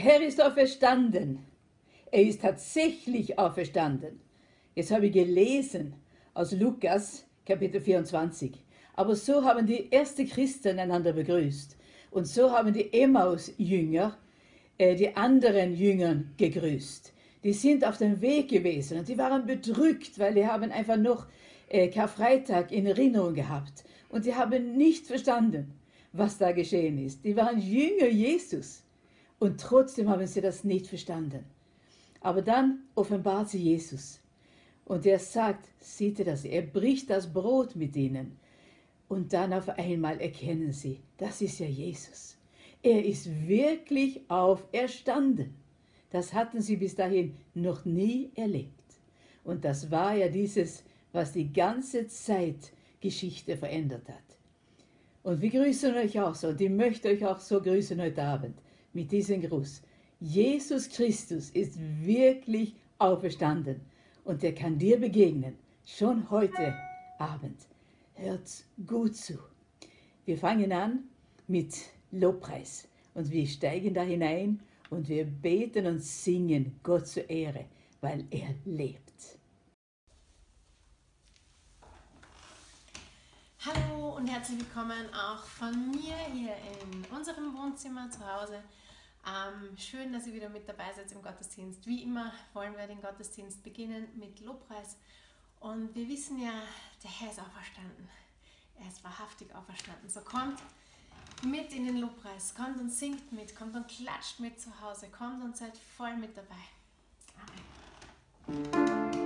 Der Herr ist auferstanden. Er ist tatsächlich auferstanden. Jetzt habe ich gelesen aus Lukas Kapitel 24. Aber so haben die ersten Christen einander begrüßt. Und so haben die Emmaus-Jünger äh, die anderen Jüngern gegrüßt. Die sind auf dem Weg gewesen und die waren bedrückt, weil die haben einfach noch äh, Karfreitag in Erinnerung gehabt. Und die haben nicht verstanden, was da geschehen ist. Die waren Jünger Jesus. Und trotzdem haben sie das nicht verstanden. Aber dann offenbart sie Jesus. Und er sagt, sieht ihr das? Er bricht das Brot mit ihnen. Und dann auf einmal erkennen sie, das ist ja Jesus. Er ist wirklich auferstanden. Das hatten sie bis dahin noch nie erlebt. Und das war ja dieses, was die ganze Zeit Geschichte verändert hat. Und wir grüßen euch auch so, und ich möchte euch auch so grüßen heute Abend mit diesem Gruß. Jesus Christus ist wirklich auferstanden und er kann dir begegnen, schon heute Abend. Hört gut zu. Wir fangen an mit Lobpreis und wir steigen da hinein und wir beten und singen Gott zur Ehre, weil er lebt. Hallo und herzlich willkommen auch von mir hier in unserem Wohnzimmer zu Hause. Ähm, schön, dass ihr wieder mit dabei seid im Gottesdienst. Wie immer wollen wir den Gottesdienst beginnen mit Lobpreis. Und wir wissen ja, der Herr ist auferstanden. Er ist wahrhaftig auferstanden. So kommt mit in den Lobpreis, kommt und singt mit, kommt und klatscht mit zu Hause, kommt und seid voll mit dabei. Amen.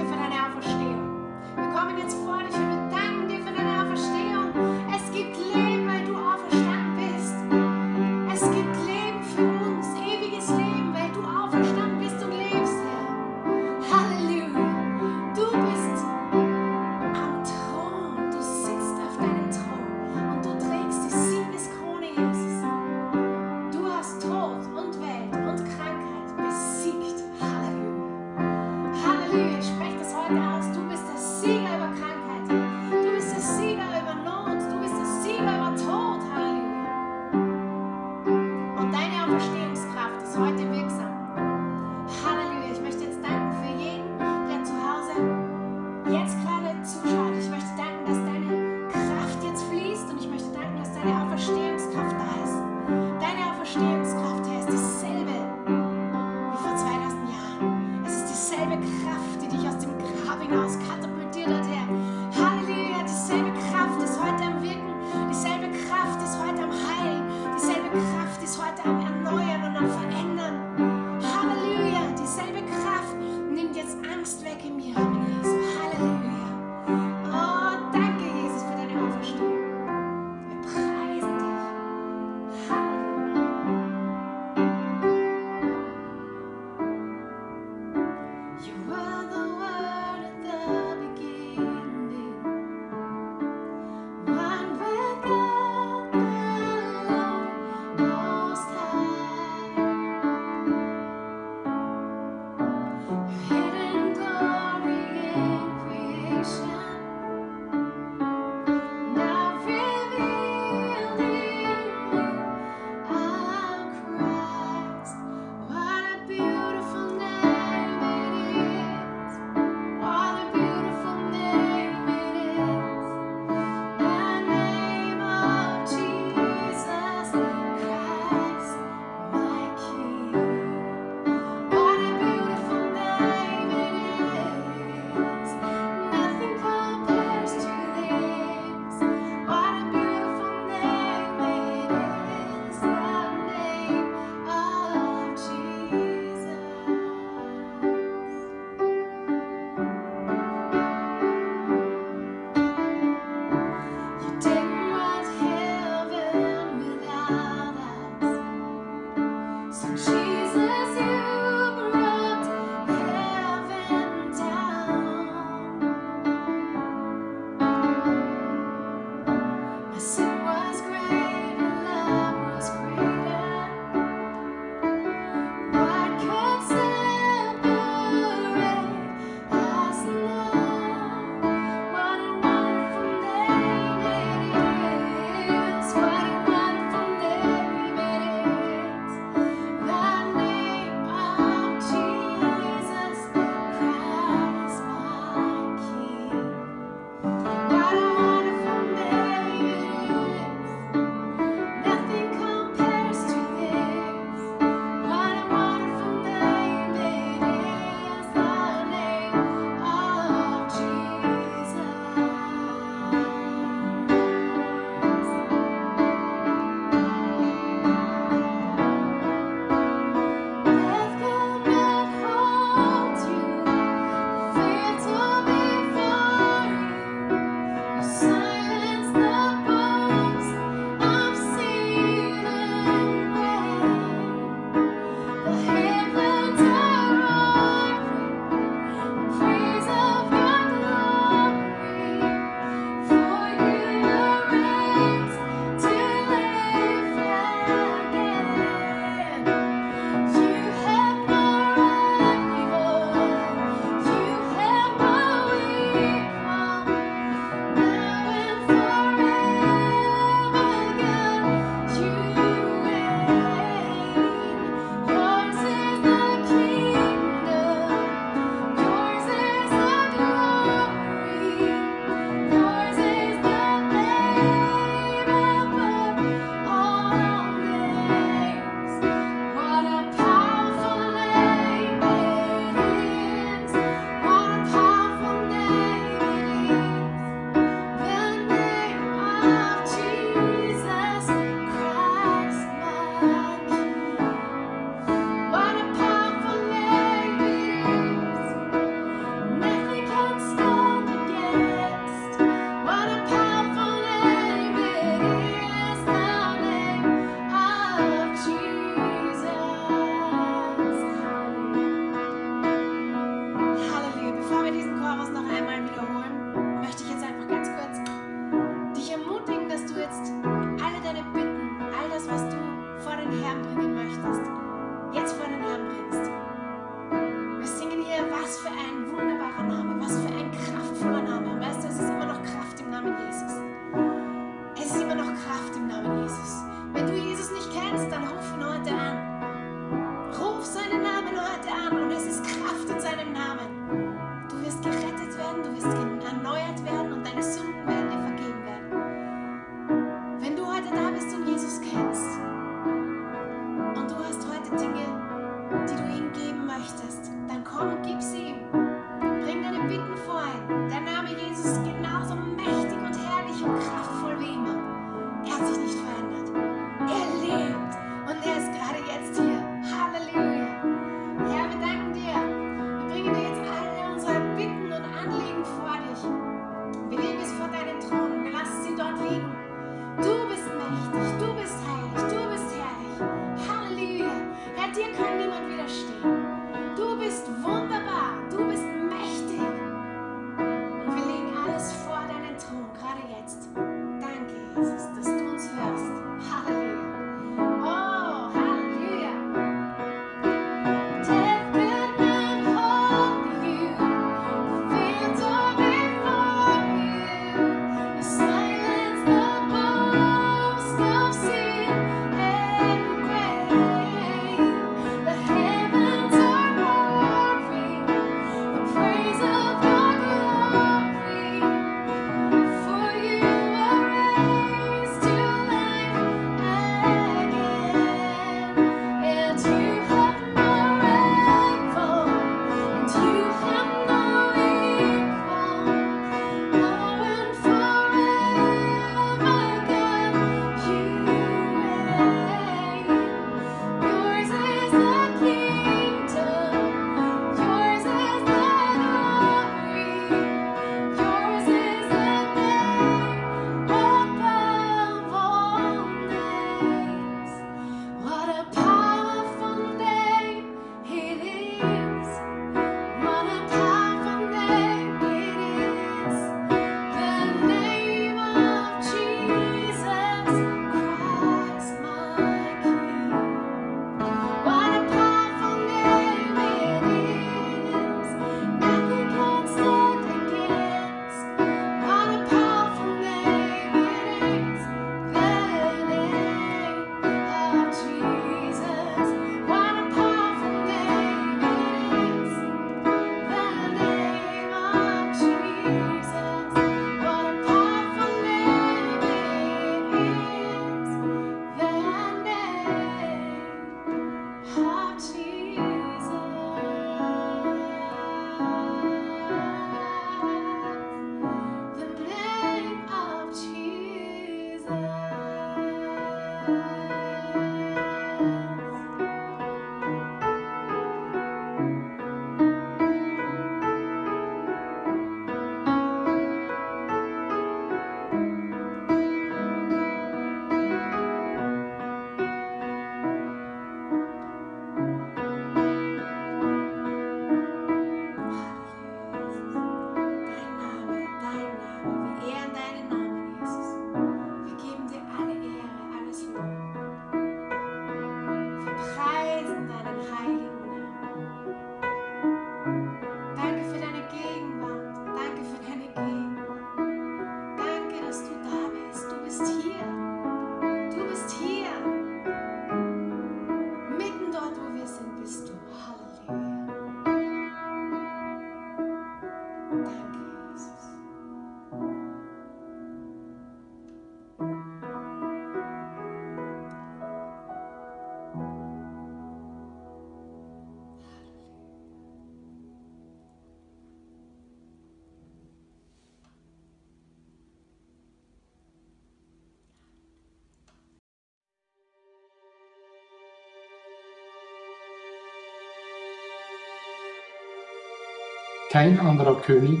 Kein anderer König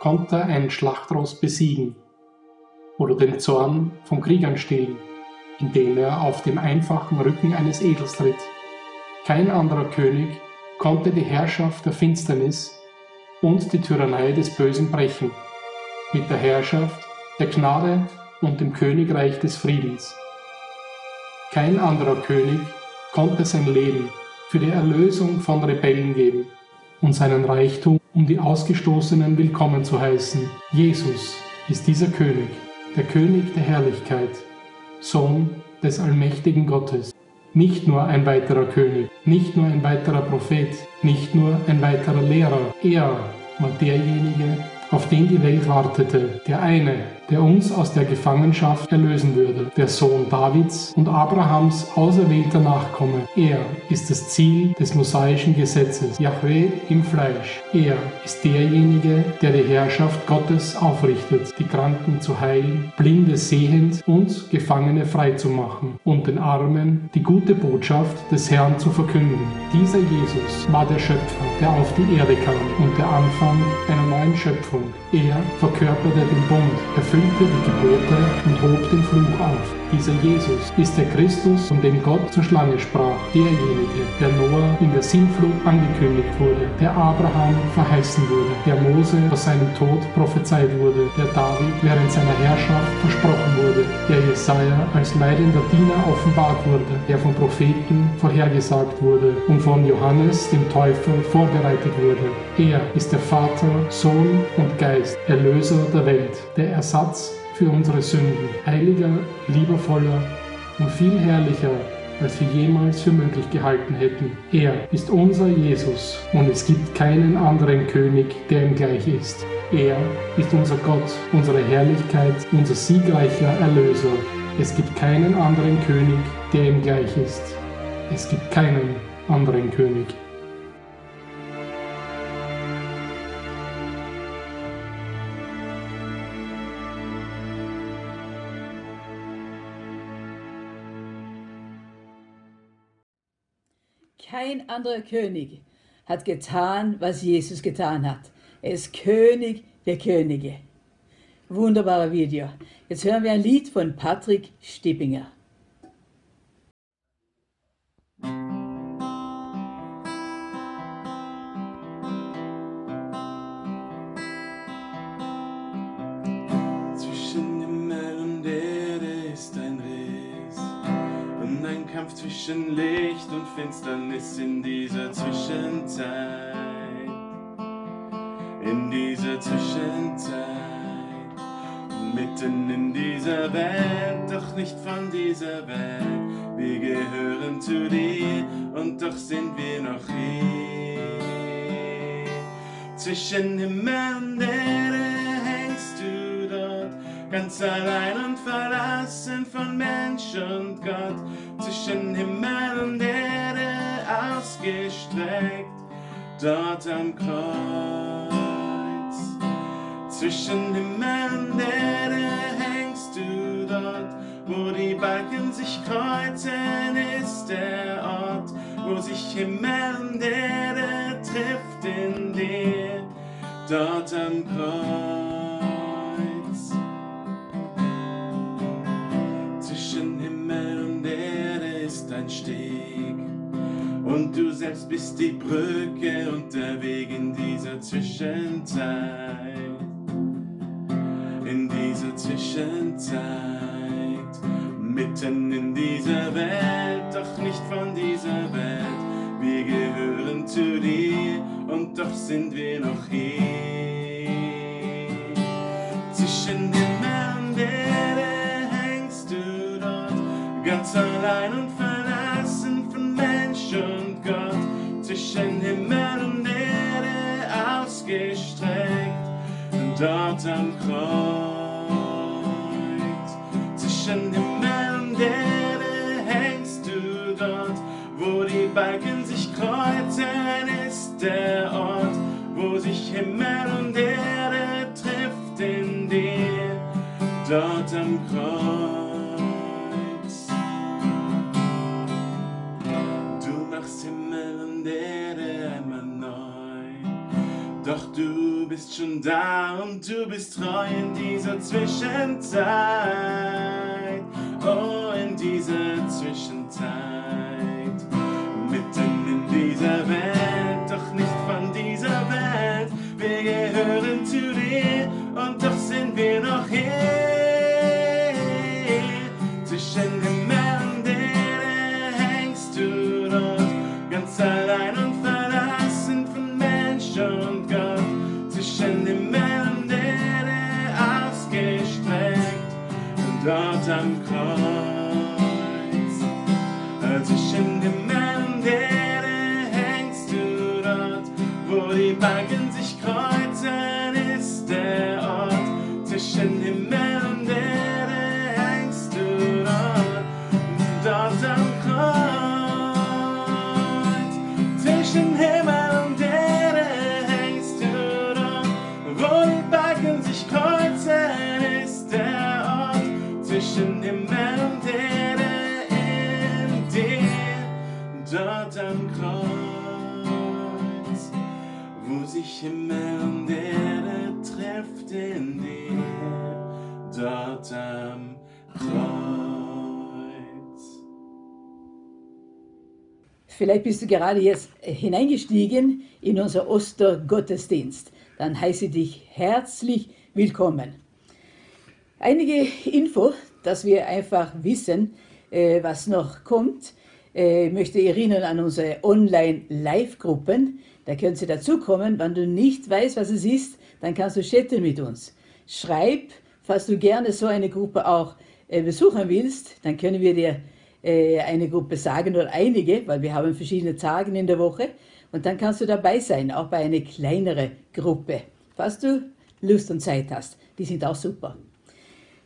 konnte einen Schlachtross besiegen oder den Zorn von Kriegern stillen, indem er auf dem einfachen Rücken eines Edels ritt. Kein anderer König konnte die Herrschaft der Finsternis und die Tyrannei des Bösen brechen, mit der Herrschaft der Gnade und dem Königreich des Friedens. Kein anderer König konnte sein Leben für die Erlösung von Rebellen geben und seinen Reichtum, um die Ausgestoßenen willkommen zu heißen. Jesus ist dieser König, der König der Herrlichkeit, Sohn des allmächtigen Gottes. Nicht nur ein weiterer König, nicht nur ein weiterer Prophet, nicht nur ein weiterer Lehrer. Er war derjenige, auf den die Welt wartete, der eine, der uns aus der Gefangenschaft erlösen würde, der Sohn Davids und Abrahams auserwählter Nachkomme. Er ist das Ziel des mosaischen Gesetzes, Yahweh im Fleisch. Er ist derjenige, der die Herrschaft Gottes aufrichtet, die Kranken zu heilen, Blinde sehend und Gefangene frei zu machen und den Armen die gute Botschaft des Herrn zu verkünden. Dieser Jesus war der Schöpfer, der auf die Erde kam und der Anfang einer neuen Schöpfung. Er verkörperte den Bund, erfüllte die Gebote und hob den Fluch auf. Dieser Jesus ist der Christus, von dem Gott zur Schlange sprach, derjenige, der Noah in der Sintflut angekündigt wurde, der Abraham verheißen wurde, der Mose vor seinem Tod prophezeit wurde, der David während seiner Herrschaft versprochen wurde, der Jesaja als leidender Diener offenbart wurde, der von Propheten vorhergesagt wurde und von Johannes dem Täufer vorbereitet wurde. Er ist der Vater, Sohn und Geist, Erlöser der Welt, der Ersatz für unsere Sünden, heiliger, liebevoller und viel herrlicher, als wir jemals für möglich gehalten hätten. Er ist unser Jesus und es gibt keinen anderen König, der ihm gleich ist. Er ist unser Gott, unsere Herrlichkeit, unser siegreicher Erlöser. Es gibt keinen anderen König, der ihm gleich ist. Es gibt keinen anderen König. Kein anderer König hat getan, was Jesus getan hat. Er ist König der Könige. Wunderbarer Video. Jetzt hören wir ein Lied von Patrick Stippinger. Zwischen Licht und Finsternis in dieser Zwischenzeit. In dieser Zwischenzeit. Mitten in dieser Welt, doch nicht von dieser Welt. Wir gehören zu dir und doch sind wir noch hier. Zwischen Himmel und Erde ganz allein und verlassen von Mensch und Gott zwischen Himmel und Erde ausgestreckt, dort am Kreuz. Zwischen Himmel und Erde hängst du dort, wo die Balken sich kreuzen, ist der Ort, wo sich Himmel und Erde trifft in dir, dort am Kreuz. Und du selbst bist die Brücke und der Weg in dieser Zwischenzeit. In dieser Zwischenzeit. Mitten in dieser Welt, doch nicht von dieser Welt. Wir gehören zu dir und doch sind wir noch hier. Zwischen Himmel und Erde hängst du dort, ganz allein und verlassen zwischen Himmel und Erde ausgestreckt, dort am Kreuz. Zwischen Himmel und Erde hängst du dort, wo die Balken sich kreuzen, ist der Ort, wo sich Himmel und Erde Doch du bist schon da und du bist treu in dieser Zwischenzeit. Oh, in dieser Zwischenzeit. Mitten in dieser Welt, doch nicht von dieser Welt. Wir gehören zu dir und doch sind wir noch hier. Zwischen Himmel wo sich Himmel und Erde trifft in dir, dort am Kreuz. Vielleicht bist du gerade jetzt hineingestiegen in unser Ostergottesdienst. Dann heiße ich dich herzlich willkommen. Einige Info, dass wir einfach wissen, äh, was noch kommt. Äh, Ich möchte erinnern an unsere Online-Live-Gruppen. Da können Sie dazukommen. Wenn du nicht weißt, was es ist, dann kannst du chatten mit uns. Schreib, falls du gerne so eine Gruppe auch äh, besuchen willst, dann können wir dir äh, eine Gruppe sagen oder einige, weil wir haben verschiedene Tage in der Woche. Und dann kannst du dabei sein, auch bei einer kleineren Gruppe, falls du Lust und Zeit hast. Die sind auch super.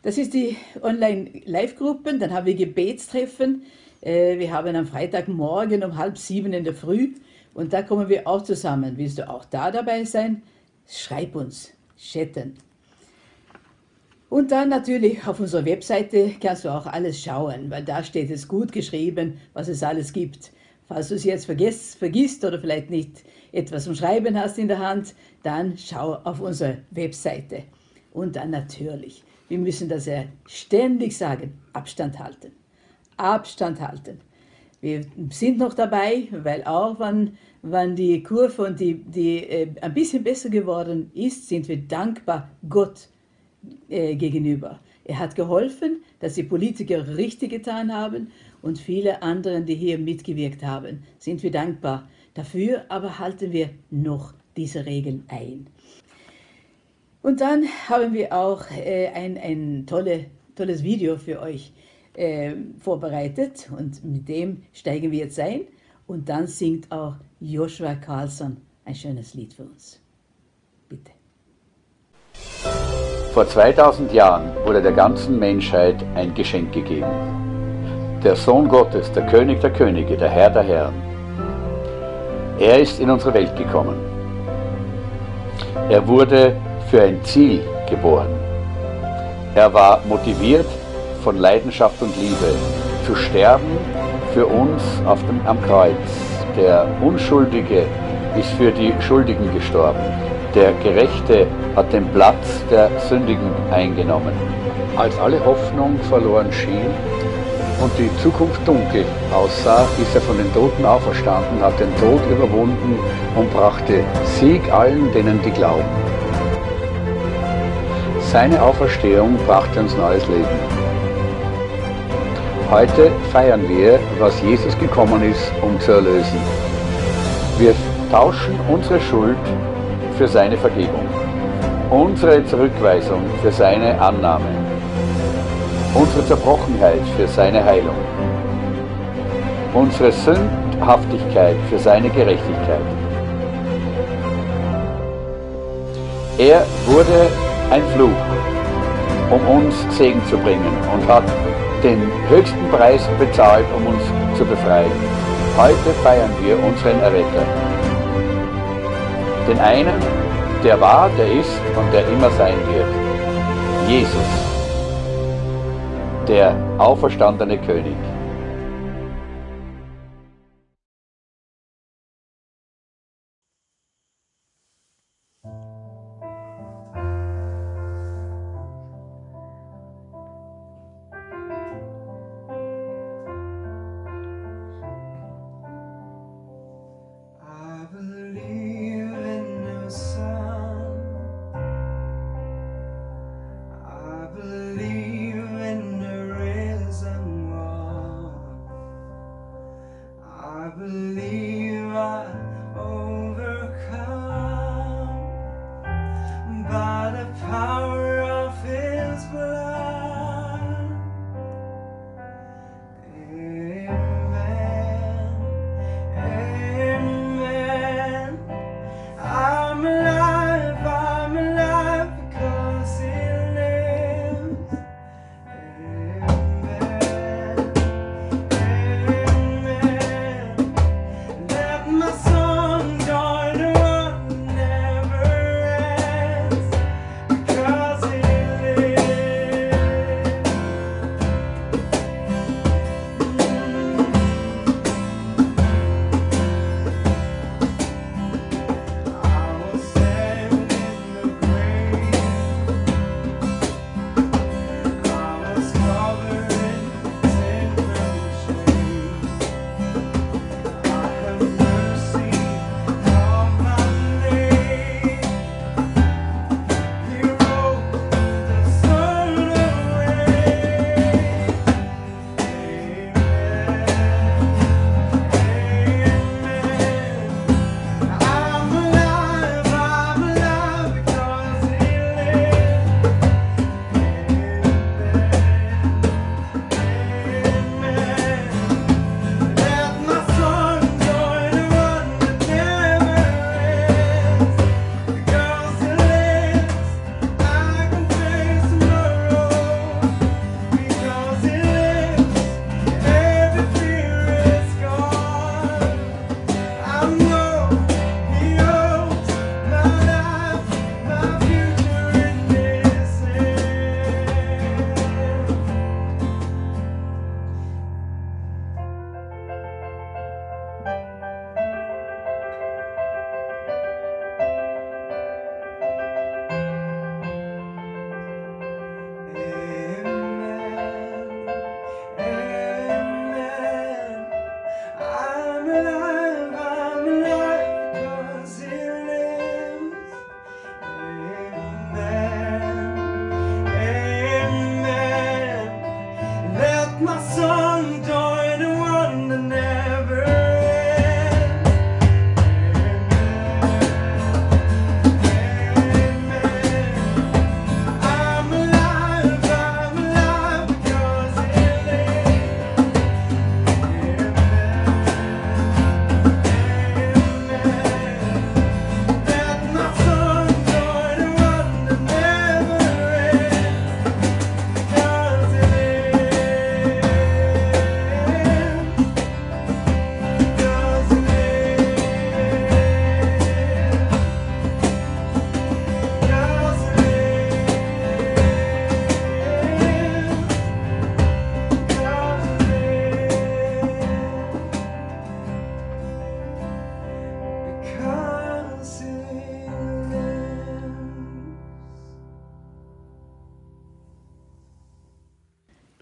Das ist die Online-Live-Gruppen. Dann haben wir Gebetstreffen. Äh, Wir haben am Freitagmorgen um halb sieben in der Früh. Und da kommen wir auch zusammen. Willst du auch da dabei sein? Schreib uns, chatten. Und dann natürlich auf unserer Webseite kannst du auch alles schauen, weil da steht es gut geschrieben, was es alles gibt. Falls du es jetzt vergisst, vergisst oder vielleicht nicht etwas zum Schreiben hast in der Hand, dann schau auf unsere Webseite. Und dann natürlich, wir müssen das ja ständig sagen, Abstand halten. Abstand halten. Wir sind noch dabei, weil auch wenn, wenn die Kurve und die, die äh, ein bisschen besser geworden ist, sind wir dankbar Gott äh, gegenüber. Er hat geholfen, dass die Politiker richtig getan haben und viele anderen, die hier mitgewirkt haben, sind wir dankbar. Dafür aber halten wir noch diese Regeln ein. Und dann haben wir auch äh, ein, ein tolle, tolles Video für euch äh, vorbereitet und mit dem steigen wir jetzt ein und dann singt auch Joshua Carlson ein schönes Lied für uns. Bitte. Vor 2000 Jahren wurde der ganzen Menschheit ein Geschenk gegeben. Der Sohn Gottes, der König der Könige, der Herr der Herren. Er ist in unsere Welt gekommen. Er wurde für ein Ziel geboren. Er war motiviert von Leidenschaft und Liebe zu sterben für uns auf dem, am Kreuz. Der Unschuldige ist für die Schuldigen gestorben. Der Gerechte hat den Platz der Sündigen eingenommen. Als alle Hoffnung verloren schien und die Zukunft dunkel aussah, ist er von den Toten auferstanden, hat den Tod überwunden und brachte Sieg allen, denen die glauben. Seine Auferstehung brachte uns neues Leben. Heute feiern wir, was Jesus gekommen ist, um zu erlösen. Wir tauschen unsere Schuld für seine Vergebung, unsere Zurückweisung für seine Annahme, unsere Zerbrochenheit für seine Heilung, unsere Sündhaftigkeit für seine Gerechtigkeit. Er wurde ein Fluch, um uns Segen zu bringen und hat den höchsten Preis bezahlt, um uns zu befreien. Heute feiern wir unseren Erretter. Den einen, der war, der ist und der immer sein wird. Jesus, der auferstandene König.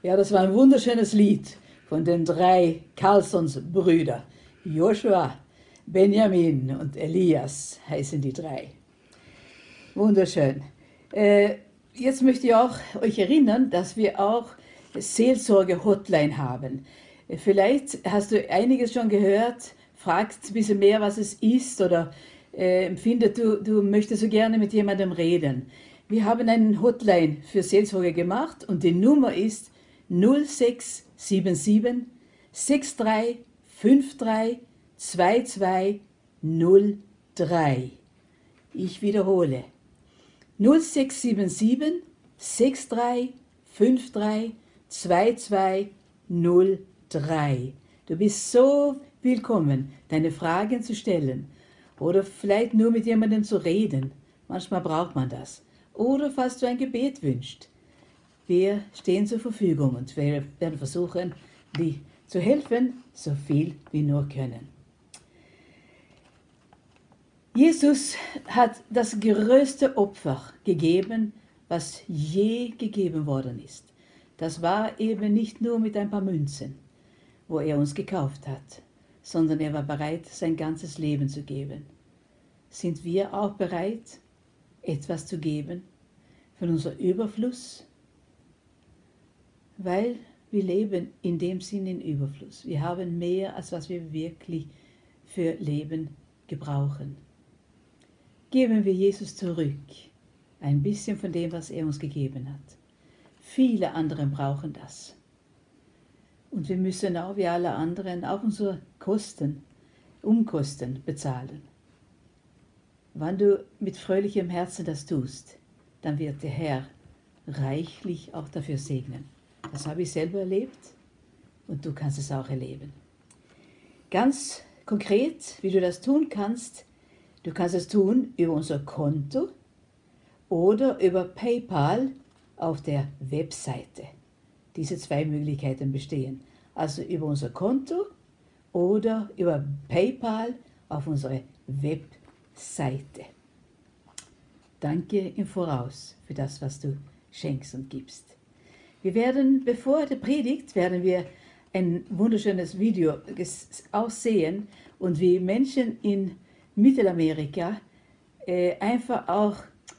Ja, das war ein wunderschönes Lied von den drei Carlsons Brüder. Joshua, Benjamin und Elias heißen die drei. Wunderschön. Äh, jetzt möchte ich auch euch erinnern, dass wir auch Seelsorge-Hotline haben. Vielleicht hast du einiges schon gehört, fragst ein bisschen mehr, was es ist oder äh, empfindet, du, du möchtest so gerne mit jemandem reden. Wir haben einen Hotline für Seelsorge gemacht und die Nummer ist 0677 6353 2203. Ich wiederhole. 0677 6353 2203. Du bist so willkommen, deine Fragen zu stellen oder vielleicht nur mit jemandem zu reden. Manchmal braucht man das. Oder falls du ein Gebet wünschst. Wir stehen zur Verfügung und wir werden versuchen, dir zu helfen, so viel wir nur können. Jesus hat das größte Opfer gegeben, was je gegeben worden ist. Das war eben nicht nur mit ein paar Münzen, wo er uns gekauft hat, sondern er war bereit, sein ganzes Leben zu geben. Sind wir auch bereit, etwas zu geben von unserem Überfluss? Weil wir leben in dem Sinn in Überfluss. Wir haben mehr, als was wir wirklich für Leben gebrauchen. Geben wir Jesus zurück ein bisschen von dem, was er uns gegeben hat. Viele andere brauchen das. Und wir müssen auch wie alle anderen auch unsere Kosten, Umkosten bezahlen. Wenn du mit fröhlichem Herzen das tust, dann wird der Herr reichlich auch dafür segnen. Das habe ich selber erlebt und du kannst es auch erleben. Ganz konkret, wie du das tun kannst, du kannst es tun über unser Konto oder über PayPal auf der Webseite. Diese zwei Möglichkeiten bestehen. Also über unser Konto oder über PayPal auf unsere Webseite. Danke im Voraus für das, was du schenkst und gibst. Wir werden, bevor der Predigt, werden wir ein wunderschönes Video aussehen und wie Menschen in Mittelamerika äh, einfach auch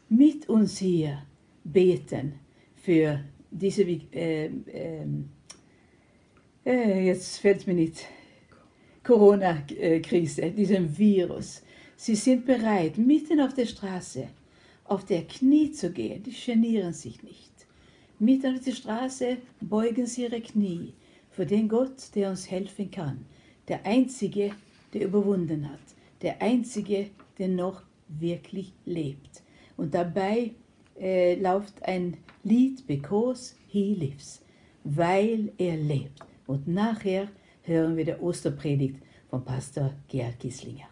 mit uns hier beten für diese, äh, äh, äh, jetzt fällt es mir nicht, Corona-Krise, diesem Virus. Sie sind bereit, mitten auf der Straße, auf der Knie zu gehen. Die genieren sich nicht. Mitten auf der Straße beugen sie ihre Knie für den Gott, der uns helfen kann. Der Einzige, der überwunden hat. Der Einzige, der noch wirklich lebt. Und dabei äh, läuft ein Lied, Because He Lives, weil er lebt. Und nachher hören wir der Osterpredigt von Pastor Gerhard Gislinger.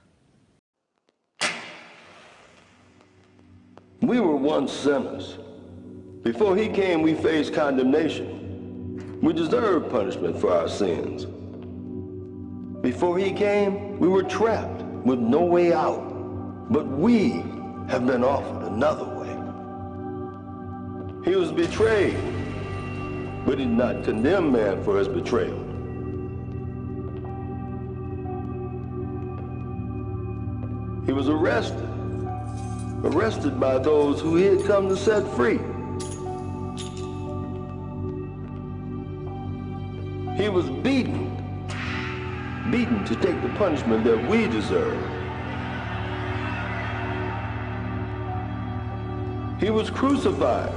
We were once sinners. Before he came, we faced condemnation. We deserved punishment for our sins. Before he came, we were trapped with no way out. But we have been offered another way. He was betrayed, but he did not condemn man for his betrayal. He was arrested, arrested by those who he had come to set free. He was beaten, beaten to take the punishment that we deserve. He was crucified.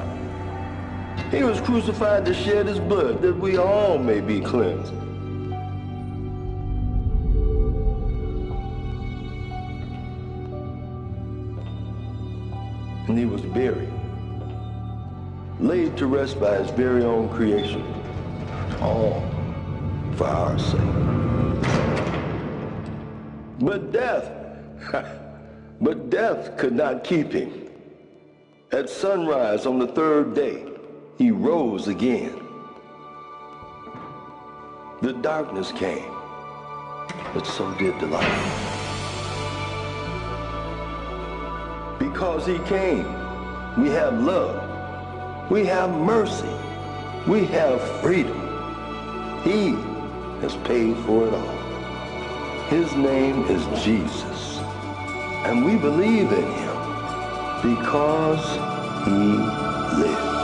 He was crucified to shed his blood that we all may be cleansed. And he was buried, laid to rest by his very own creation, all for our sake. But death, but death could not keep him. At sunrise on the third day, he rose again. The darkness came, but so did the light. Because he came, we have love, we have mercy, We have freedom. He has paid for it all. His name is Jesus. And we believe in him because he lives.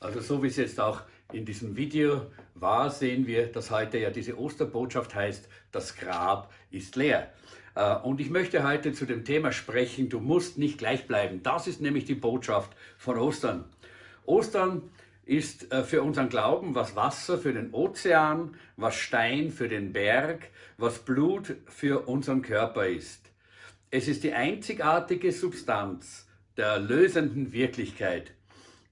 Also so wie es jetzt auch in diesem Video war, sehen wir, dass heute ja diese Osterbotschaft heißt, das Grab ist leer. Äh, Und ich möchte heute zu dem Thema sprechen, du musst nicht gleich bleiben. Das ist nämlich die Botschaft von Ostern. Ostern ist äh, für unseren Glauben was Wasser für den Ozean, was Stein für den Berg, was Blut für unseren Körper ist. Es ist die einzigartige Substanz der erlösenden Wirklichkeit.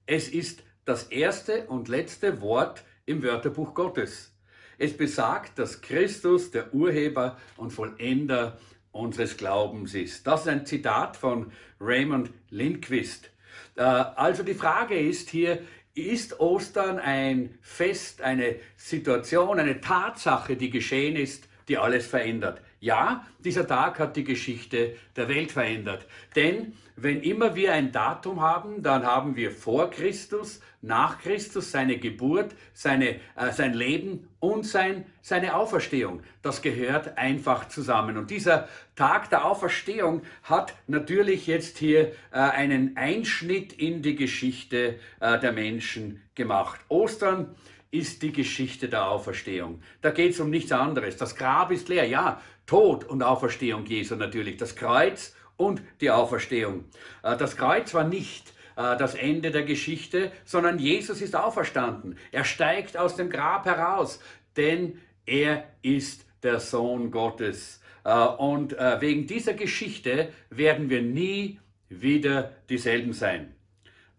Es ist das erste und letzte Wort im Wörterbuch Gottes. Es besagt, dass Christus der Urheber und Vollender unseres Glaubens ist. Das ist ein Zitat von Raymond Lindquist. Äh, Also die Frage ist hier, ist Ostern ein Fest, eine Situation, eine Tatsache, die geschehen ist, die alles verändert? Ja, dieser Tag hat die Geschichte der Welt verändert. Denn wenn immer wir ein Datum haben, dann haben wir vor Christus, nach Christus seine Geburt, seine, äh, sein Leben und sein, seine Auferstehung. Das gehört einfach zusammen. Und dieser Tag der Auferstehung hat natürlich jetzt hier äh, einen Einschnitt in die Geschichte äh, der Menschen gemacht. Ostern ist die Geschichte der Auferstehung. Da geht es um nichts anderes. Das Grab ist leer, ja, Tod und Auferstehung Jesu natürlich, das Kreuz und die Auferstehung. Äh, Das Kreuz war nicht äh, das Ende der Geschichte, sondern Jesus ist auferstanden. Er steigt aus dem Grab heraus, denn er ist der Sohn Gottes. Äh, Und wegen dieser Geschichte werden wir nie wieder dieselben sein.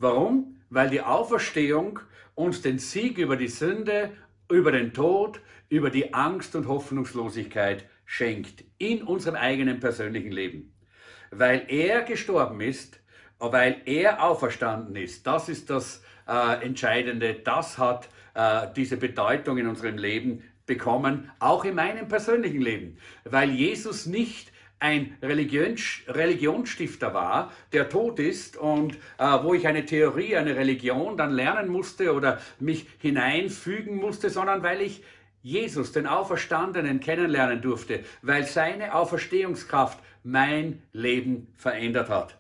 Warum? Weil die Auferstehung uns den Sieg über die Sünde, über den Tod, über die Angst und Hoffnungslosigkeit schenkt in unserem eigenen persönlichen Leben. Weil er gestorben ist, weil er auferstanden ist. Das ist das äh, Entscheidende. Das hat äh, diese Bedeutung in unserem Leben bekommen, auch in meinem persönlichen Leben. Weil Jesus nicht ein Religions Religionsstifter war, der tot ist und äh, wo ich eine Theorie, eine Religion dann lernen musste oder mich hineinfügen musste, sondern weil ich Jesus, den Auferstandenen, kennenlernen durfte, weil seine Auferstehungskraft mein Leben verändert hat.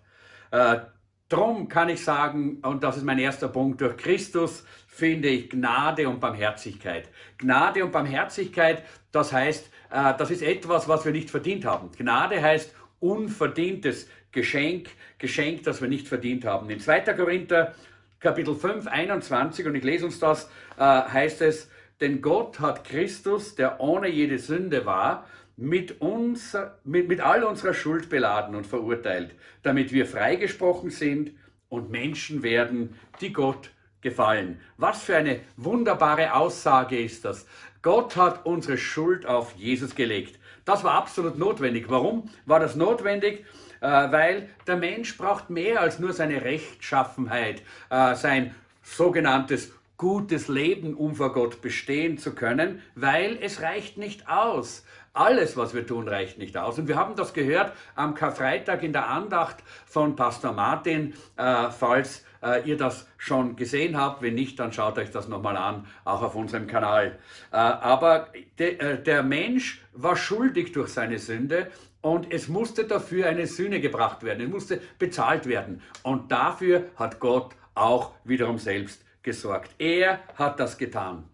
Äh, drum kann ich sagen, und das ist mein erster Punkt, durch Christus finde ich Gnade und Barmherzigkeit. Gnade und Barmherzigkeit, das heißt, äh, das ist etwas, was wir nicht verdient haben. Gnade heißt unverdientes Geschenk, Geschenk, das wir nicht verdient haben. In 2. Korinther Kapitel 5, 21, und ich lese uns das, äh, heißt es, denn Gott hat Christus, der ohne jede Sünde war, mit, uns, mit, mit all unserer Schuld beladen und verurteilt, damit wir freigesprochen sind und Menschen werden, die Gott gefallen. Was für eine wunderbare Aussage ist das. Gott hat unsere Schuld auf Jesus gelegt. Das war absolut notwendig. Warum war das notwendig? Äh, weil der Mensch braucht mehr als nur seine Rechtschaffenheit, äh, sein sogenanntes gutes Leben, um vor Gott bestehen zu können, weil es reicht nicht aus. Alles, was wir tun, reicht nicht aus. Und wir haben das gehört am Karfreitag in der Andacht von Pastor Martin, äh, falls äh, ihr das schon gesehen habt. Wenn nicht, dann schaut euch das nochmal an, auch auf unserem Kanal. Äh, aber de, äh, der Mensch war schuldig durch seine Sünde und es musste dafür eine Sühne gebracht werden. Es musste bezahlt werden. Und dafür hat Gott auch wiederum selbst gesorgt. Er hat das getan.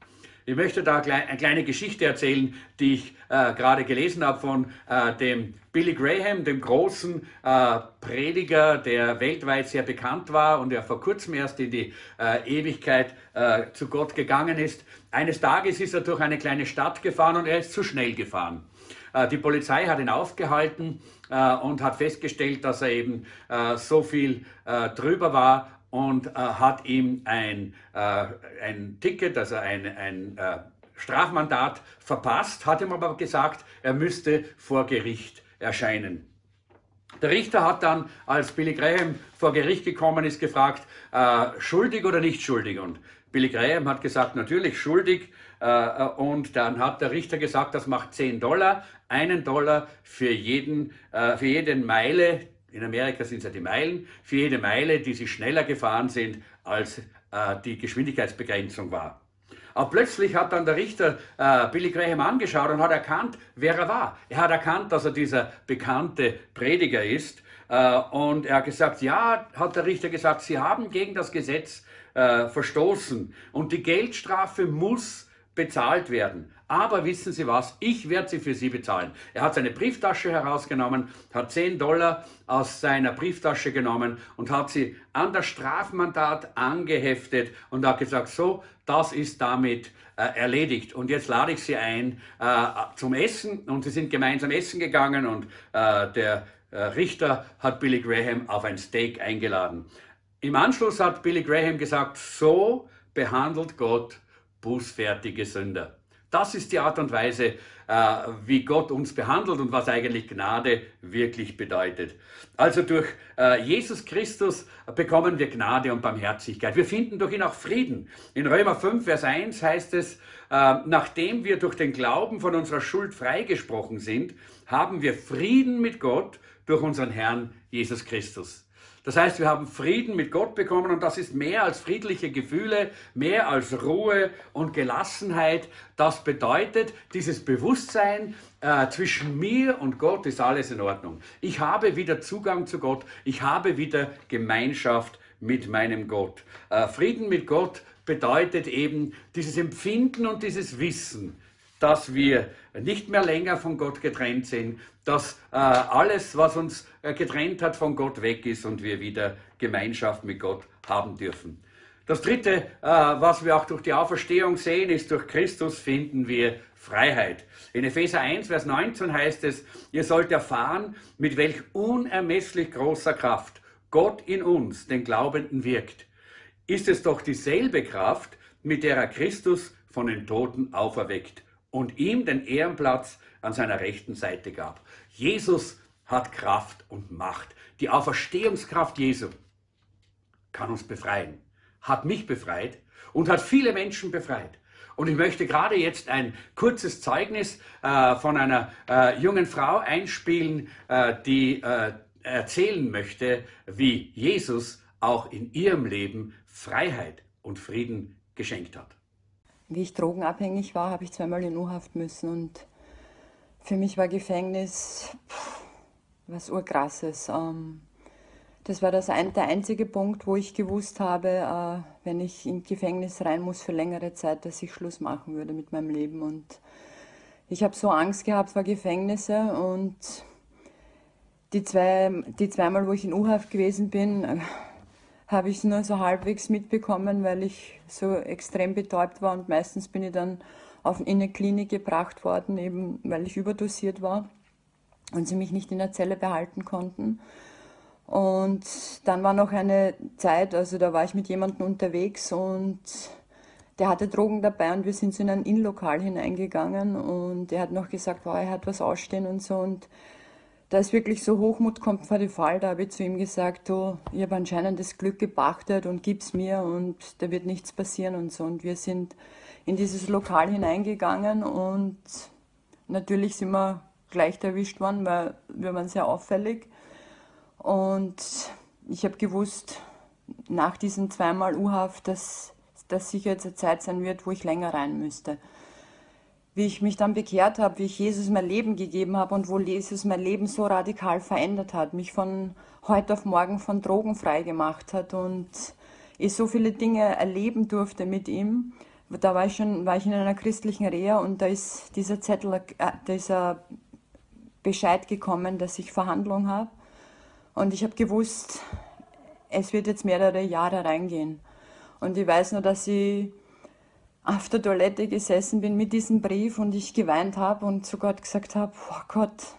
Ich möchte da eine kleine Geschichte erzählen, die ich äh, gerade gelesen habe von äh, dem Billy Graham, dem großen äh, Prediger, der weltweit sehr bekannt war und der vor kurzem erst in die äh, Ewigkeit äh, zu Gott gegangen ist. Eines Tages ist er durch eine kleine Stadt gefahren und er ist zu schnell gefahren. Äh, Die Polizei hat ihn aufgehalten und hat festgestellt, dass er eben so viel drüber war und äh, hat ihm ein, äh, ein Ticket, also ein, ein äh, Strafmandat verpasst, hat ihm aber gesagt, er müsste vor Gericht erscheinen. Der Richter hat dann, als Billy Graham vor Gericht gekommen ist, gefragt, äh, schuldig oder nicht schuldig? Und Billy Graham hat gesagt, natürlich schuldig. Äh, und dann hat der Richter gesagt, das macht 10 Dollar, einen Dollar für, jeden, äh, für jede Meile, in Amerika sind es ja die Meilen, für jede Meile, die sie schneller gefahren sind, als äh, die Geschwindigkeitsbegrenzung war. Aber plötzlich hat dann der Richter äh, Billy Graham angeschaut und hat erkannt, wer er war. Er hat erkannt, dass er dieser bekannte Prediger ist. Äh, und er hat gesagt, ja, hat der Richter gesagt, Sie haben gegen das Gesetz äh, verstoßen und die Geldstrafe muss bezahlt werden. Aber wissen Sie was? Ich werde sie für Sie bezahlen. Er hat seine Brieftasche herausgenommen, hat 10 Dollar aus seiner Brieftasche genommen und hat sie an das Strafmandat angeheftet und hat gesagt, so, das ist damit äh, erledigt. Und jetzt lade ich Sie ein äh, zum Essen und sie sind gemeinsam essen gegangen und äh, der äh, Richter hat Billy Graham auf ein Steak eingeladen. Im Anschluss hat Billy Graham gesagt, so behandelt Gott bußfertige Sünder. Das ist die Art und Weise, äh, wie Gott uns behandelt und was eigentlich Gnade wirklich bedeutet. Also durch äh, Jesus Christus bekommen wir Gnade und Barmherzigkeit. Wir finden durch ihn auch Frieden. In Römer 5, Vers 1 heißt es, äh, nachdem wir durch den Glauben von unserer Schuld freigesprochen sind, haben wir Frieden mit Gott durch unseren Herrn Jesus Christus. Das heißt, wir haben Frieden mit Gott bekommen und das ist mehr als friedliche Gefühle, mehr als Ruhe und Gelassenheit. Das bedeutet, dieses Bewusstsein äh, zwischen mir und Gott ist alles in Ordnung. Ich habe wieder Zugang zu Gott, ich habe wieder Gemeinschaft mit meinem Gott. Äh, Frieden mit Gott bedeutet eben dieses Empfinden und dieses Wissen, dass wir nicht mehr länger von Gott getrennt sind, dass äh, alles, was uns äh, getrennt hat, von Gott weg ist und wir wieder Gemeinschaft mit Gott haben dürfen. Das Dritte, äh, was wir auch durch die Auferstehung sehen, ist, durch Christus finden wir Freiheit. In Epheser 1, Vers 19 heißt es, ihr sollt erfahren, mit welch unermesslich großer Kraft Gott in uns, den Glaubenden, wirkt. Ist es doch dieselbe Kraft, mit der er Christus von den Toten auferweckt und ihm den Ehrenplatz an seiner rechten Seite gab. Jesus hat Kraft und Macht. Die Auferstehungskraft Jesu kann uns befreien, hat mich befreit und hat viele Menschen befreit. Und ich möchte gerade jetzt ein kurzes Zeugnis äh, von einer äh, jungen Frau einspielen, äh, die äh, erzählen möchte, wie Jesus auch in ihrem Leben Freiheit und Frieden geschenkt hat. Wie ich drogenabhängig war, habe ich zweimal in U-Haft müssen und für mich war Gefängnis pff, was Urkrasses. Ähm, das war das ein, der einzige Punkt, wo ich gewusst habe, äh, wenn ich in Gefängnis rein muss für längere Zeit, dass ich Schluss machen würde mit meinem Leben. Und ich habe so Angst gehabt vor Gefängnisse und die, zwei, die zweimal, wo ich in U-Haft gewesen bin, äh, habe ich es nur so halbwegs mitbekommen, weil ich so extrem betäubt war und meistens bin ich dann auf, in eine Klinik gebracht worden, eben weil ich überdosiert war und sie mich nicht in der Zelle behalten konnten. Und dann war noch eine Zeit, also da war ich mit jemandem unterwegs und der hatte Drogen dabei und wir sind so in ein Innenlokal hineingegangen und er hat noch gesagt, wow, er hat was ausstehen und so und da ist wirklich so Hochmut kommt vor den Fall, da habe ich zu ihm gesagt, du, ich habe anscheinend das Glück gepachtet und gib's mir und da wird nichts passieren und so. Und wir sind in dieses Lokal hineingegangen und natürlich sind wir gleich erwischt worden, weil wir waren sehr auffällig. Und ich habe gewusst, nach diesen zweimal U-Haft, dass das sicher jetzt eine Zeit sein wird, wo ich länger rein müsste wie ich mich dann bekehrt habe, wie ich Jesus mein Leben gegeben habe und wo Jesus mein Leben so radikal verändert hat, mich von heute auf morgen von Drogen frei gemacht hat und ich so viele Dinge erleben durfte mit ihm. Da war ich schon, war ich in einer christlichen Reha und da ist dieser Zettel, äh, dieser Bescheid gekommen, dass ich Verhandlung habe. Und ich habe gewusst, es wird jetzt mehrere Jahre reingehen. Und ich weiß nur, dass ich auf der Toilette gesessen bin mit diesem Brief und ich geweint habe und zu Gott gesagt habe, oh Gott,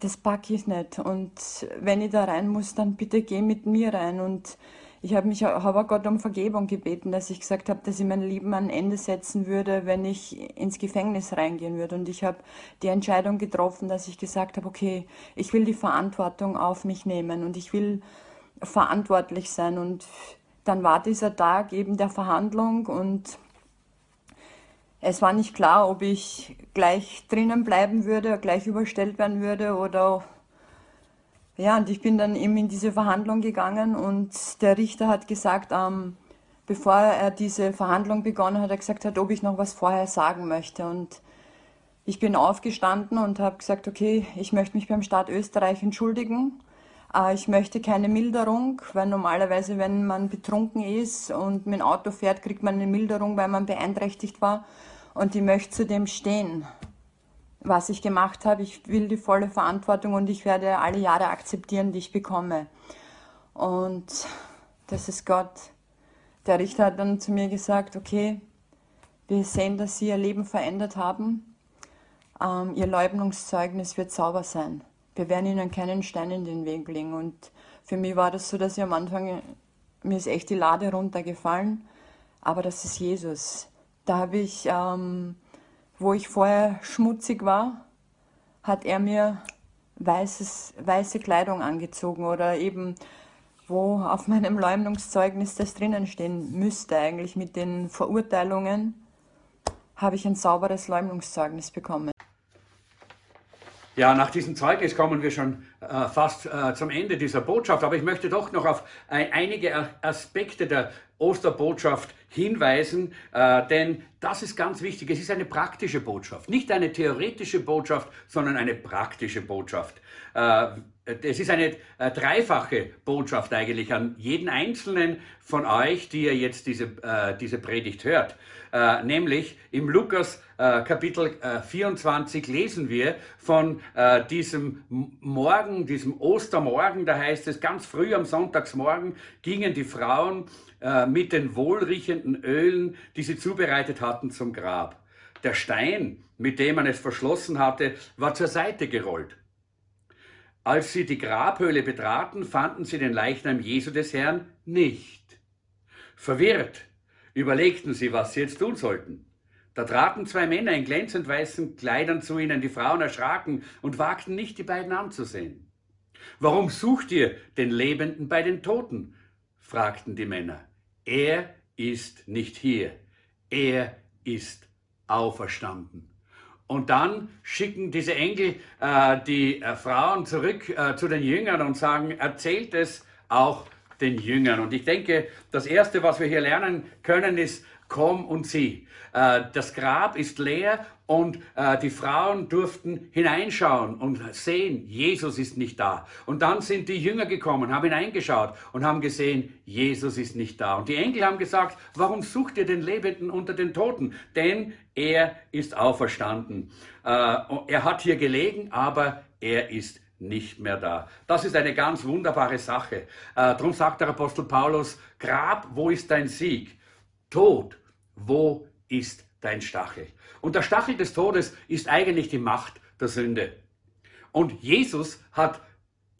das packe ich nicht. Und wenn ich da rein muss, dann bitte geh mit mir rein. Und ich habe mich habe Gott um Vergebung gebeten, dass ich gesagt habe, dass ich mein Leben an Ende setzen würde, wenn ich ins Gefängnis reingehen würde. Und ich habe die Entscheidung getroffen, dass ich gesagt habe, okay, ich will die Verantwortung auf mich nehmen und ich will verantwortlich sein und dann war dieser Tag eben der Verhandlung und es war nicht klar, ob ich gleich drinnen bleiben würde, gleich überstellt werden würde oder ja, und ich bin dann eben in diese Verhandlung gegangen und der Richter hat gesagt, ähm, bevor er diese Verhandlung begonnen hat, er gesagt hat, ob ich noch was vorher sagen möchte. Und ich bin aufgestanden und habe gesagt, okay, ich möchte mich beim Staat Österreich entschuldigen ich möchte keine Milderung, weil normalerweise, wenn man betrunken ist und mit dem Auto fährt, kriegt man eine Milderung, weil man beeinträchtigt war. Und ich möchte zu dem stehen, was ich gemacht habe. Ich will die volle Verantwortung und ich werde alle Jahre akzeptieren, die ich bekomme. Und das ist Gott. Der Richter hat dann zu mir gesagt, okay, wir sehen, dass Sie Ihr Leben verändert haben. Ähm, ihr Leugnungszeugnis wird sauber sein. Wir werden ihnen keinen Stein in den Weg legen. Und für mich war das so, dass ich am Anfang, mir ist echt die Lade runtergefallen, aber das ist Jesus. Da habe ich, ähm, wo ich vorher schmutzig war, hat er mir weißes, weiße Kleidung angezogen oder eben, wo auf meinem Leumdungszeugnis das drinnen stehen müsste, eigentlich mit den Verurteilungen, habe ich ein sauberes Leumdungszeugnis bekommen. Ja, nach diesem Zeugnis kommen wir schon äh, fast äh, zum Ende dieser Botschaft, aber ich möchte doch noch auf ein, einige A- Aspekte der Osterbotschaft hinweisen, äh, denn das ist ganz wichtig. Es ist eine praktische Botschaft, nicht eine theoretische Botschaft, sondern eine praktische Botschaft. Äh, es ist eine äh, dreifache Botschaft eigentlich an jeden Einzelnen von euch, die ihr jetzt diese, äh, diese Predigt hört. Äh, nämlich im Lukas äh, Kapitel äh, 24 lesen wir von äh, diesem Morgen, diesem Ostermorgen, da heißt es, ganz früh am Sonntagsmorgen gingen die Frauen äh, mit den wohlriechenden Ölen, die sie zubereitet hatten, zum Grab. Der Stein, mit dem man es verschlossen hatte, war zur Seite gerollt. Als sie die Grabhöhle betraten, fanden sie den Leichnam Jesu des Herrn nicht. Verwirrt überlegten sie, was sie jetzt tun sollten. Da traten zwei Männer in glänzend weißen Kleidern zu ihnen. Die Frauen erschraken und wagten nicht, die beiden anzusehen. Warum sucht ihr den Lebenden bei den Toten? fragten die Männer. Er ist nicht hier. Er ist auferstanden. Und dann schicken diese Engel äh, die äh, Frauen zurück äh, zu den Jüngern und sagen, erzählt es auch den Jüngern. Und ich denke, das Erste, was wir hier lernen können, ist, komm und sieh. Äh, das Grab ist leer und äh, die Frauen durften hineinschauen und sehen, Jesus ist nicht da. Und dann sind die Jünger gekommen, haben hineingeschaut und haben gesehen, Jesus ist nicht da. Und die Engel haben gesagt, warum sucht ihr den Lebenden unter den Toten? Denn er ist auferstanden. Äh, er hat hier gelegen, aber er ist nicht mehr da. Das ist eine ganz wunderbare Sache. Äh, darum sagt der Apostel Paulus, Grab, wo ist dein Sieg? Tod, wo ist dein Stachel? Und der Stachel des Todes ist eigentlich die Macht der Sünde. Und Jesus hat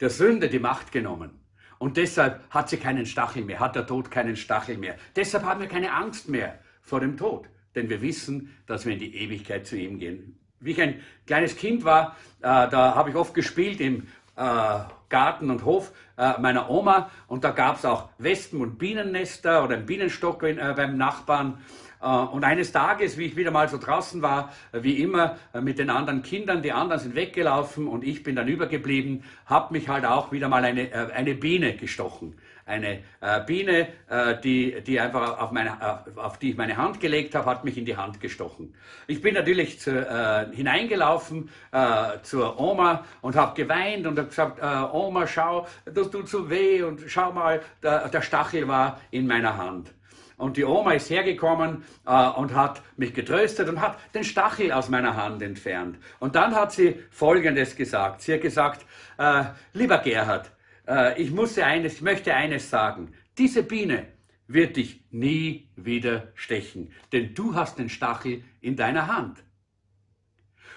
der Sünde die Macht genommen. Und deshalb hat sie keinen Stachel mehr, hat der Tod keinen Stachel mehr. Deshalb haben wir keine Angst mehr vor dem Tod, denn wir wissen, dass wir in die Ewigkeit zu ihm gehen. Wie ich ein kleines Kind war, äh, da habe ich oft gespielt im äh, Garten und Hof äh, meiner Oma und da gab es auch Wespen- und Bienennester oder einen Bienenstock in, äh, beim Nachbarn. Äh, Und eines Tages, wie ich wieder mal so draußen war, äh, wie immer äh, mit den anderen Kindern, die anderen sind weggelaufen und ich bin dann übergeblieben, hat mich halt auch wieder mal eine, eine Biene gestochen. Eine Biene, die, die einfach auf, meine, auf die ich meine Hand gelegt habe, hat mich in die Hand gestochen. Ich bin natürlich zu, äh, hineingelaufen äh, zur Oma und habe geweint und habe gesagt, äh, Oma, schau, das tut so weh und schau mal, der, der Stachel war in meiner Hand. Und die Oma ist hergekommen äh, und hat mich getröstet und hat den Stachel aus meiner Hand entfernt. Und dann hat sie Folgendes gesagt. Sie hat gesagt, äh, lieber Gerhard, äh, ich, muss eines, ich möchte eines sagen. Diese Biene wird dich nie wieder stechen, denn du hast den Stachel in deiner Hand.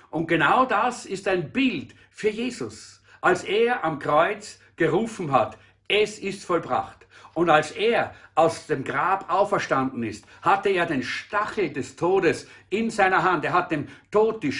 Und genau das ist ein Bild für Jesus, als er am Kreuz gerufen hat, es ist vollbracht. Und als er aus dem Grab auferstanden ist, hatte er den Stachel des Todes in seiner Hand. Er hat dem Tod die,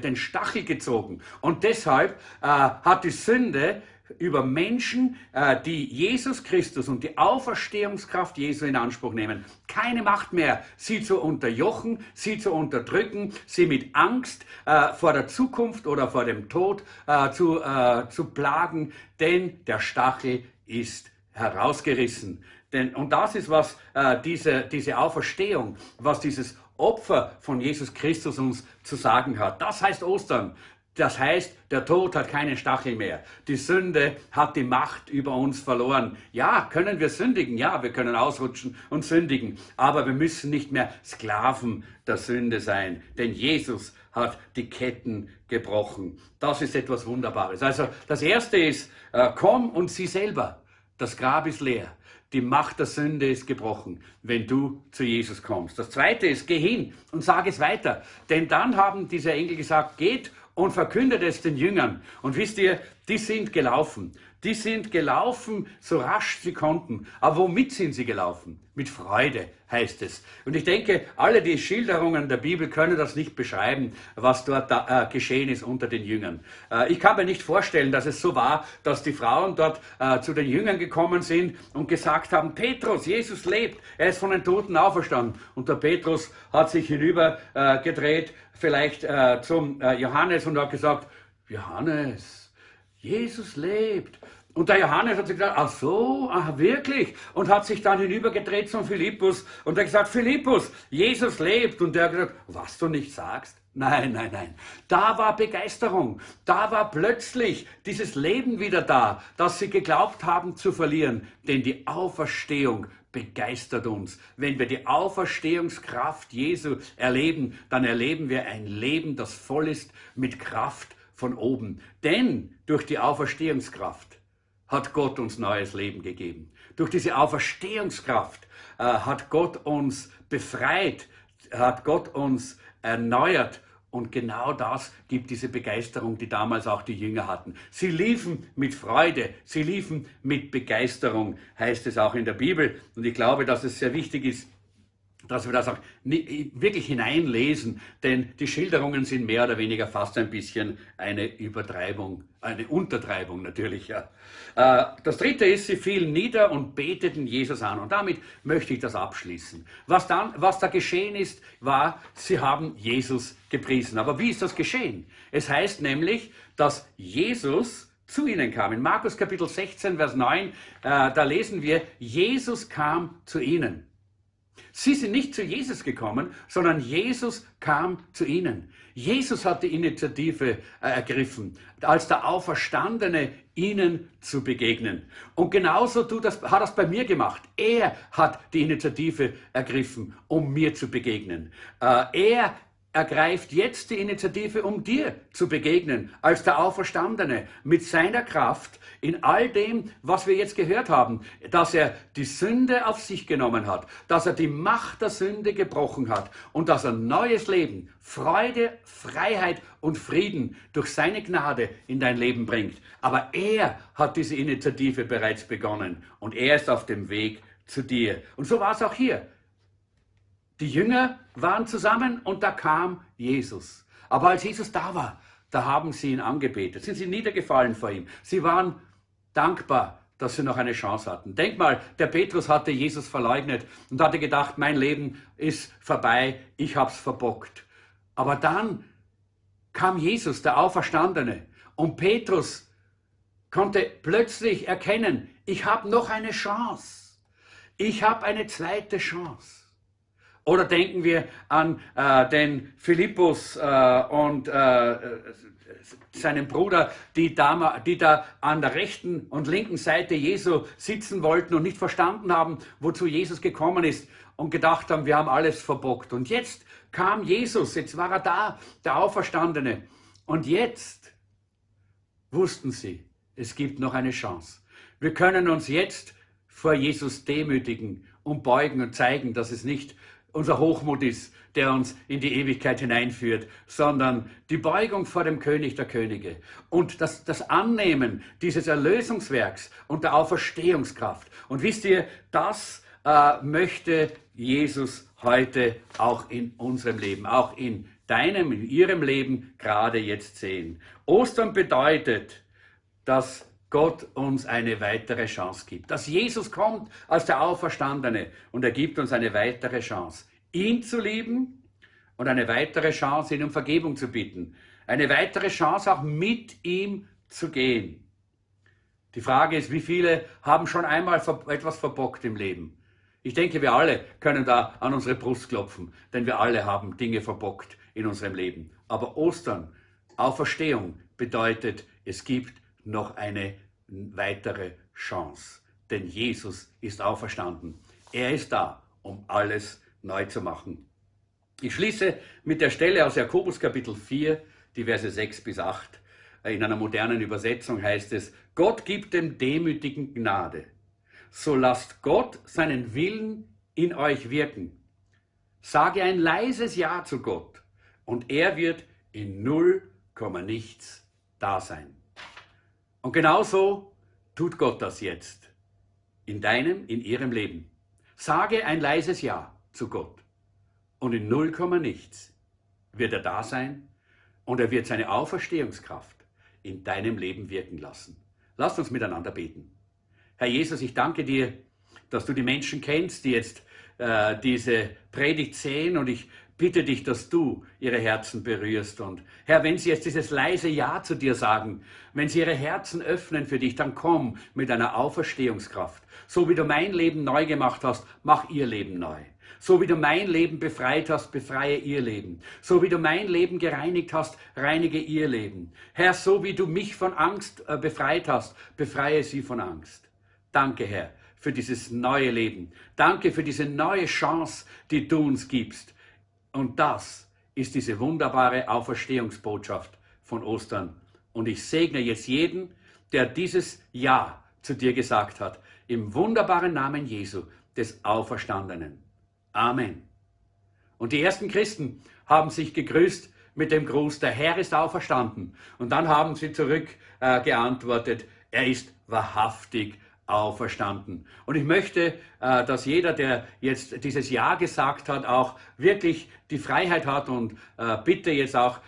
den Stachel gezogen. Und deshalb äh, hat die Sünde über Menschen, äh, die Jesus Christus und die Auferstehungskraft Jesu in Anspruch nehmen, keine Macht mehr, sie zu unterjochen, sie zu unterdrücken, sie mit Angst äh, vor der Zukunft oder vor dem Tod äh, zu, äh, zu plagen, denn der Stachel ist herausgerissen. Denn, und das ist, was äh, diese, diese Auferstehung, was dieses Opfer von Jesus Christus uns zu sagen hat. Das heißt Ostern. Das heißt, der Tod hat keinen Stachel mehr. Die Sünde hat die Macht über uns verloren. Ja, können wir sündigen? Ja, wir können ausrutschen und sündigen. Aber wir müssen nicht mehr Sklaven der Sünde sein. Denn Jesus hat die Ketten gebrochen. Das ist etwas Wunderbares. Also das Erste ist, äh, komm und sieh selber. Das Grab ist leer. Die Macht der Sünde ist gebrochen, wenn du zu Jesus kommst. Das zweite ist, geh hin und sag es weiter. Denn dann haben diese Engel gesagt, geht und verkündet es den Jüngern. Und wisst ihr, die sind gelaufen. Die sind gelaufen, so rasch sie konnten. Aber womit sind sie gelaufen? Mit Freude, heißt es. Und ich denke, alle die Schilderungen der Bibel können das nicht beschreiben, was dort da, äh, geschehen ist unter den Jüngern. Äh, ich kann mir nicht vorstellen, dass es so war, dass die Frauen dort äh, zu den Jüngern gekommen sind und gesagt haben, Petrus, Jesus lebt, er ist von den Toten auferstanden. Und der Petrus hat sich hinüber äh, vielleicht äh, zum äh, Johannes und hat gesagt, Johannes, Jesus lebt. Und der Johannes hat sich gesagt, ach so, ach wirklich? Und hat sich dann hinübergedreht zum Philippus und hat gesagt, Philippus, Jesus lebt. Und der hat gesagt, was du nicht sagst? Nein, nein, nein. Da war Begeisterung. Da war plötzlich dieses Leben wieder da, das sie geglaubt haben zu verlieren. Denn die Auferstehung begeistert uns. Wenn wir die Auferstehungskraft Jesu erleben, dann erleben wir ein Leben, das voll ist mit Kraft von oben. Denn durch die Auferstehungskraft hat Gott uns neues Leben gegeben. Durch diese Auferstehungskraft äh, hat Gott uns befreit, hat Gott uns erneuert. Und genau das gibt diese Begeisterung, die damals auch die Jünger hatten. Sie liefen mit Freude, sie liefen mit Begeisterung, heißt es auch in der Bibel. Und ich glaube, dass es sehr wichtig ist, dass wir das auch wirklich hineinlesen, denn die Schilderungen sind mehr oder weniger fast ein bisschen eine Übertreibung, eine Untertreibung natürlich. Ja. Äh, Das dritte ist, sie fielen nieder und beteten Jesus an. Und damit möchte ich das abschließen. Was, dann, was da geschehen ist, war, sie haben Jesus gepriesen. Aber wie ist das geschehen? Es heißt nämlich, dass Jesus zu ihnen kam. In Markus Kapitel 16, Vers 9, äh, da lesen wir, Jesus kam zu ihnen. Sie sind nicht zu Jesus gekommen, sondern Jesus kam zu ihnen. Jesus hat die Initiative äh, ergriffen, als der Auferstandene ihnen zu begegnen. Und genauso tut das, hat das bei mir gemacht. Er hat die Initiative ergriffen, um mir zu begegnen. Äh, er ergreift jetzt die Initiative, um dir zu begegnen, als der Auferstandene, mit seiner Kraft in all dem, was wir jetzt gehört haben, dass er die Sünde auf sich genommen hat, dass er die Macht der Sünde gebrochen hat und dass er neues Leben, Freude, Freiheit und Frieden durch seine Gnade in dein Leben bringt. Aber er hat diese Initiative bereits begonnen und er ist auf dem Weg zu dir. Und so war es auch hier. Die Jünger waren zusammen und da kam Jesus. Aber als Jesus da war, da haben sie ihn angebetet, sind sie niedergefallen vor ihm. Sie waren dankbar, dass sie noch eine Chance hatten. Denk mal, der Petrus hatte Jesus verleugnet und hatte gedacht, mein Leben ist vorbei, ich hab's verbockt. Aber dann kam Jesus, der Auferstandene, und Petrus konnte plötzlich erkennen, ich habe noch eine Chance. Ich habe eine zweite Chance. Oder denken wir an äh, den Philippus äh, und äh, seinen Bruder, die da, die da an der rechten und linken Seite Jesu sitzen wollten und nicht verstanden haben, wozu Jesus gekommen ist und gedacht haben, wir haben alles verbockt. Und jetzt kam Jesus, jetzt war er da, der Auferstandene. Und jetzt wussten sie, es gibt noch eine Chance. Wir können uns jetzt vor Jesus demütigen und beugen und zeigen, dass es nicht unser Hochmut ist, der uns in die Ewigkeit hineinführt, sondern die Beugung vor dem König der Könige und das, das Annehmen dieses Erlösungswerks und der Auferstehungskraft. Und wisst ihr, das äh, möchte Jesus heute auch in unserem Leben, auch in deinem, in ihrem Leben gerade jetzt sehen. Ostern bedeutet, dass Gott uns eine weitere Chance gibt. Dass Jesus kommt als der Auferstandene und er gibt uns eine weitere Chance, ihn zu lieben und eine weitere Chance, ihn um Vergebung zu bitten. Eine weitere Chance, auch mit ihm zu gehen. Die Frage ist, wie viele haben schon einmal etwas verbockt im Leben? Ich denke, wir alle können da an unsere Brust klopfen, denn wir alle haben Dinge verbockt in unserem Leben. Aber Ostern, Auferstehung bedeutet, es gibt noch eine weitere Chance. Denn Jesus ist auferstanden. Er ist da, um alles neu zu machen. Ich schließe mit der Stelle aus Jakobus Kapitel 4, die Verse 6 bis 8. In einer modernen Übersetzung heißt es, Gott gibt dem Demütigen Gnade. So lasst Gott seinen Willen in euch wirken. Sage ein leises Ja zu Gott und er wird in 0 nichts da sein. Und genauso tut Gott das jetzt in deinem, in ihrem Leben. Sage ein leises Ja zu Gott und in null nichts wird er da sein und er wird seine Auferstehungskraft in deinem Leben wirken lassen. Lasst uns miteinander beten. Herr Jesus, ich danke dir, dass du die Menschen kennst, die jetzt äh, diese Predigt sehen und ich bitte dich, dass du ihre Herzen berührst. Und Herr, wenn sie jetzt dieses leise Ja zu dir sagen, wenn sie ihre Herzen öffnen für dich, dann komm mit einer Auferstehungskraft. So wie du mein Leben neu gemacht hast, mach ihr Leben neu. So wie du mein Leben befreit hast, befreie ihr Leben. So wie du mein Leben gereinigt hast, reinige ihr Leben. Herr, so wie du mich von Angst äh, befreit hast, befreie sie von Angst. Danke, Herr, für dieses neue Leben. Danke für diese neue Chance, die du uns gibst. Und das ist diese wunderbare Auferstehungsbotschaft von Ostern. Und ich segne jetzt jeden, der dieses Ja zu dir gesagt hat, im wunderbaren Namen Jesu, des Auferstandenen. Amen. Und die ersten Christen haben sich gegrüßt mit dem Gruß, der Herr ist auferstanden. Und dann haben sie zurück äh, er ist wahrhaftig auferstanden. Und ich möchte, äh, dass jeder, der jetzt dieses Ja gesagt hat, auch wirklich die Freiheit hat und äh, bitte jetzt auch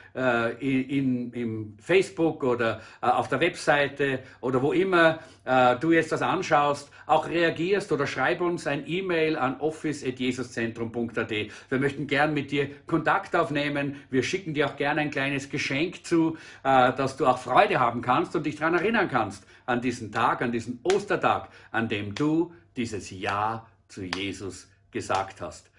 in, im Facebook oder äh, auf der Webseite oder wo immer äh, du jetzt das anschaust, auch reagierst oder schreib uns ein E-Mail an office.jesuszentrum.at. Wir möchten gern mit dir Kontakt aufnehmen. Wir schicken dir auch gerne ein kleines Geschenk zu, äh, dass du auch Freude haben kannst und dich daran erinnern kannst an diesen Tag, an diesen Ostertag, an dem du dieses Ja zu Jesus gesagt hast.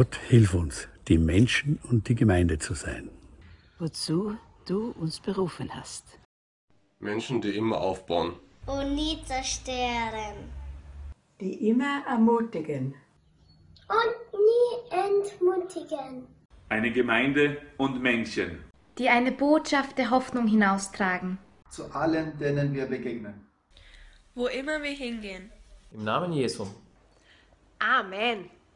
Gott, hilf uns, die Menschen und die Gemeinde zu sein. wozu du uns berufen hast. Menschen, die immer aufbauen. und nie zerstören. die immer ermutigen. Und nie entmutigen. Eine Gemeinde und Menschen. die eine Botschaft der Hoffnung hinaustragen. zu allen, denen wir begegnen. Wo immer wir hingehen. Im Namen Jesu. Amen.